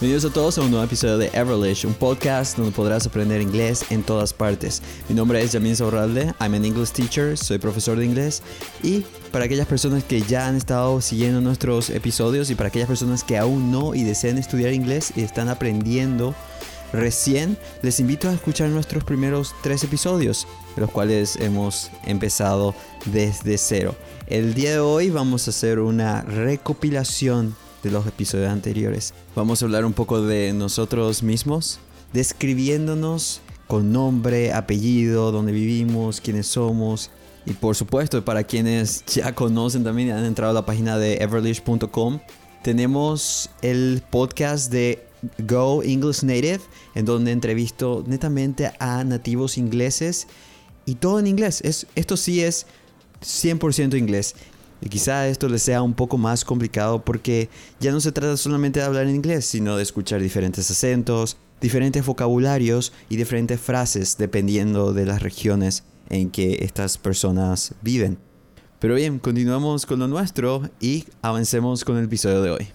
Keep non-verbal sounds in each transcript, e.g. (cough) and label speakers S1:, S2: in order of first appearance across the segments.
S1: Bienvenidos a todos a un nuevo episodio de Everlish, un podcast donde podrás aprender inglés en todas partes. Mi nombre es Jamin Zorralde, I'm an English teacher, soy profesor de inglés y para aquellas personas que ya han estado siguiendo nuestros episodios y para aquellas personas que aún no y desean estudiar inglés y están aprendiendo recién, les invito a escuchar nuestros primeros tres episodios, los cuales hemos empezado desde cero. El día de hoy vamos a hacer una recopilación de los episodios anteriores. Vamos a hablar un poco de nosotros mismos, describiéndonos con nombre, apellido, dónde vivimos, quiénes somos. Y por supuesto, para quienes ya conocen también han entrado a la página de everlish.com, tenemos el podcast de Go English Native, en donde entrevisto netamente a nativos ingleses y todo en inglés. Es, esto sí es 100% inglés. Y quizá esto les sea un poco más complicado porque ya no se trata solamente de hablar en inglés, sino de escuchar diferentes acentos, diferentes vocabularios y diferentes frases dependiendo de las regiones en que estas personas viven. Pero bien, continuamos con lo nuestro y avancemos con el episodio de hoy.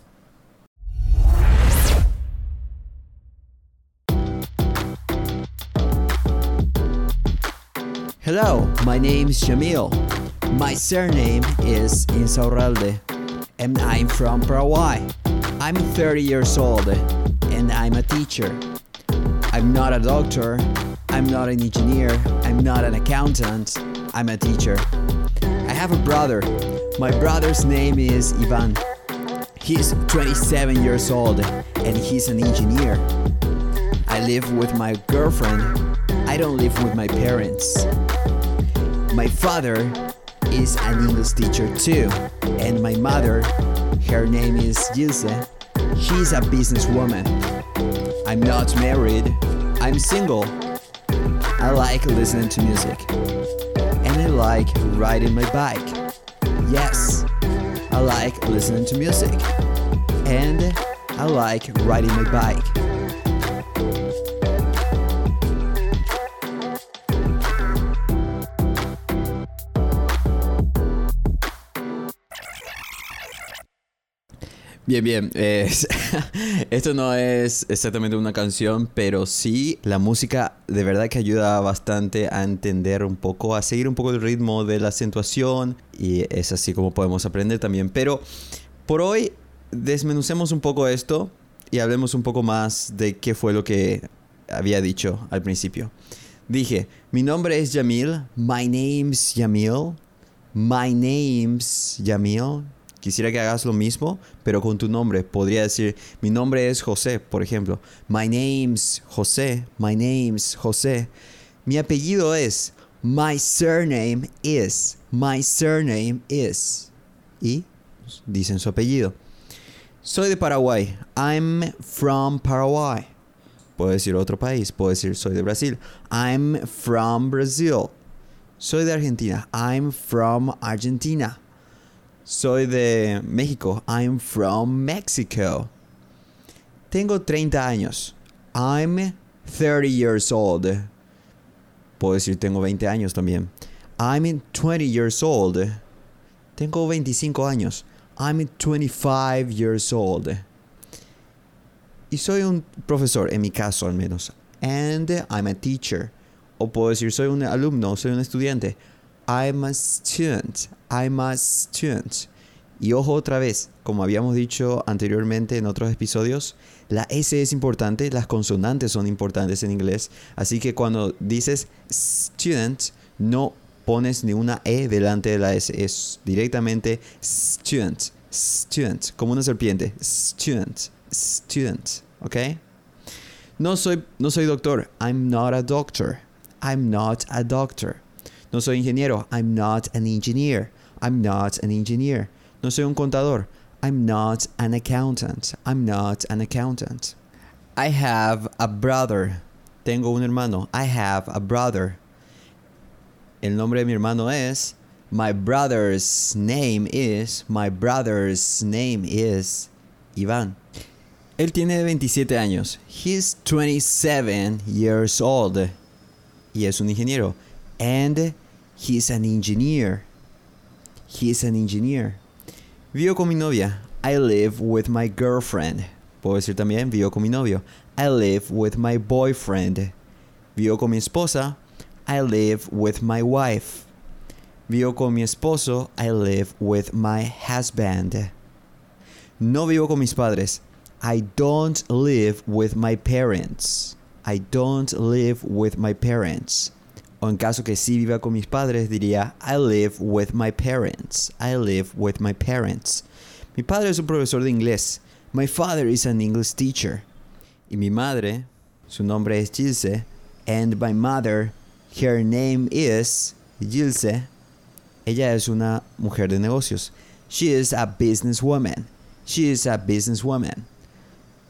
S1: Hello, my name is Jamil. My surname is Insaurralde, and I'm from Paraguay. I'm 30 years old, and I'm a teacher. I'm not a doctor, I'm not an engineer, I'm not an accountant, I'm a teacher. I have a brother. My brother's name is Ivan. He's 27 years old, and he's an engineer. I live with my girlfriend. I don't live with my parents. My father is an English teacher too. And my mother, her name is Ilse, she's a businesswoman. I'm not married, I'm single. I like listening to music. And I like riding my bike. Yes, I like listening to music. And I like riding my bike. Bien, bien. (laughs) Esto no es exactamente una canción, pero sí la música de verdad que ayuda bastante a entender un poco, a seguir un poco el ritmo de la acentuación y es así como podemos aprender también. Pero por hoy desmenucemos un poco esto y hablemos un poco más de qué fue lo que había dicho al principio. Dije, mi nombre es Yamil, my name's Yamil, my name's Yamil. Quisiera que hagas lo mismo, pero con tu nombre. Podría decir, mi nombre es José, por ejemplo. My name's José. My name's José. Mi apellido es. My surname is. My surname is. Y dicen su apellido. Soy de Paraguay. I'm from Paraguay. Puedo decir otro país. Puedo decir soy de Brasil. I'm from Brazil. Soy de Argentina. I'm from Argentina. Soy de México. I'm from Mexico. Tengo 30 años. I'm 30 years old. Puedo decir tengo 20 años también. I'm 20 years old. Tengo 25 años. I'm 25 years old. Y soy un profesor, en mi caso al menos. And I'm a teacher. O puedo decir soy un alumno, soy un estudiante. I'm a student. I'm a student. Y ojo otra vez, como habíamos dicho anteriormente en otros episodios, la S es importante, las consonantes son importantes en inglés, así que cuando dices student, no pones ni una E delante de la S, es directamente student, student, como una serpiente, student, student, ¿ok? No soy, no soy doctor, I'm not a doctor, I'm not a doctor. No soy ingeniero. I'm not an engineer. I'm not an engineer. No soy un contador. I'm not an accountant. I'm not an accountant. I have a brother. Tengo un hermano. I have a brother. El nombre de mi hermano es. My brother's name is. My brother's name is. Iván. Él tiene 27 años. He's 27 years old. Y es un ingeniero. And He's an engineer. He's an engineer. Vivo con mi novia. I live with my girlfriend. Puedo decir también vivo con mi novio. I live with my boyfriend. Vivo con mi esposa. I live with my wife. Vivo con mi esposo. I live with my husband. No vivo con mis padres. I don't live with my parents. I don't live with my parents. O en caso que sí viva con mis padres, diría I live with my parents. I live with my parents. Mi padre es un profesor de inglés. My father is an English teacher. Y mi madre, su nombre es Gilse. And my mother, her name is Gilse. Ella es una mujer de negocios. She is a businesswoman. She is a businesswoman.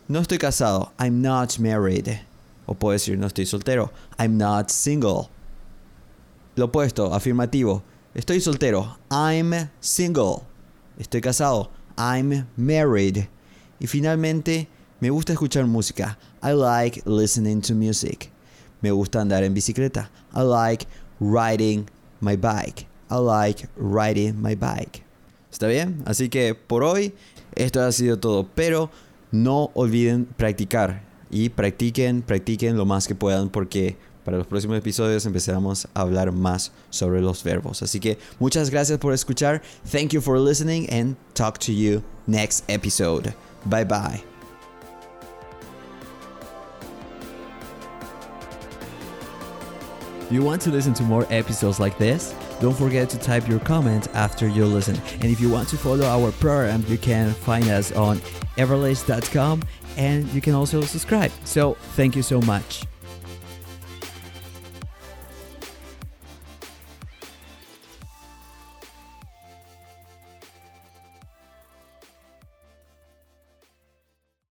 S1: No estoy casado. I'm not married. O puedo decir no estoy soltero. I'm not single. Lo opuesto, afirmativo. Estoy soltero. I'm single. Estoy casado. I'm married. Y finalmente, me gusta escuchar música. I like listening to music. Me gusta andar en bicicleta. I like riding my bike. I like riding my bike. ¿Está bien? Así que por hoy esto ha sido todo. Pero no olviden practicar. Y practiquen, practiquen lo más que puedan porque para los próximos episodios empezaremos a hablar más sobre los verbos. Así que muchas gracias por escuchar. Thank you for listening and talk to you next episode. Bye bye.
S2: You want to listen to more episodes like this? Don't forget to type your comment after you listen. And if you want to follow our program, you can find us on everlace.com and you can also subscribe. So, thank you so much.